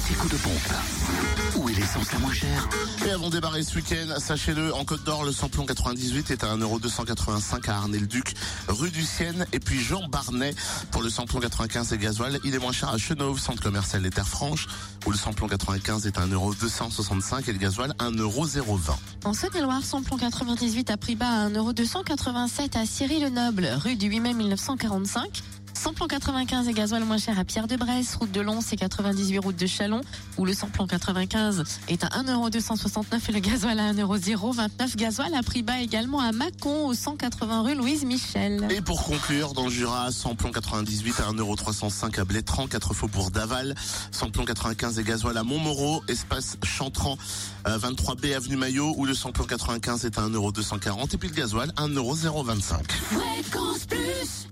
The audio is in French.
l'anti-coup de pompe. Où est l'essence la moins chère? Et avant de démarrer ce week-end, sachez-le, en Côte d'Or, le samplon 98 est à 1,285€ à Arnay-le-Duc, rue du Sienne. Et puis Jean Barnet, pour le samplon 95 et gasoil, il est moins cher à Chenauve, centre commercial des Terres Franches, où le samplon 95 est à 1,265€ et le gasoil 1,020€. En Saône-et-Loire, samplon 98 à prix bas à 1,287€ à Cyril-le-Noble, rue du 8 mai 1945. Samplon 95 et gasoil moins cher à Pierre-de-Bresse, route de Lons et 98 route de Chalon, où le samplon 95 est à 1,269€ et le gasoil à 1,029€. Gasoil à prix bas également à Mâcon, au 180 rue Louise Michel. Et pour conclure, dans le Jura, samplon 98 à 1,305€ à Blétran, 4 faubourg d'Aval, samplon 95 et gasoil à Montmoreau, espace Chantran, euh, 23B avenue Maillot, où le samplon 95 est à 1,240€ et puis le gasoil 1,025€. Fréquence plus